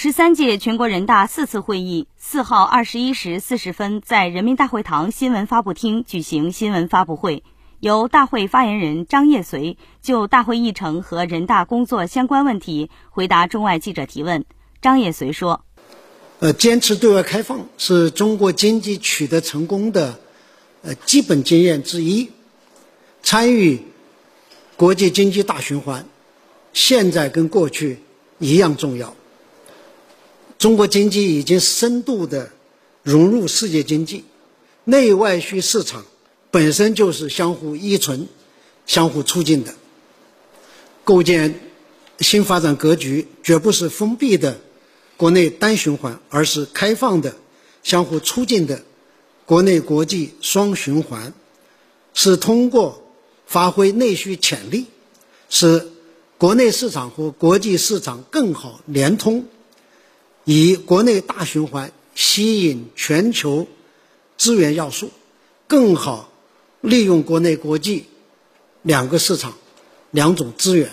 十三届全国人大四次会议四号二十一时四十分在人民大会堂新闻发布厅举行新闻发布会，由大会发言人张业遂就大会议程和人大工作相关问题回答中外记者提问。张业遂说：“呃，坚持对外开放是中国经济取得成功的呃基本经验之一。参与国际经济大循环，现在跟过去一样重要。”中国经济已经深度的融入世界经济，内外需市场本身就是相互依存、相互促进的。构建新发展格局，绝不是封闭的国内单循环，而是开放的、相互促进的国内国际双循环。是通过发挥内需潜力，使国内市场和国际市场更好联通。以国内大循环吸引全球资源要素，更好利用国内国际两个市场两种资源。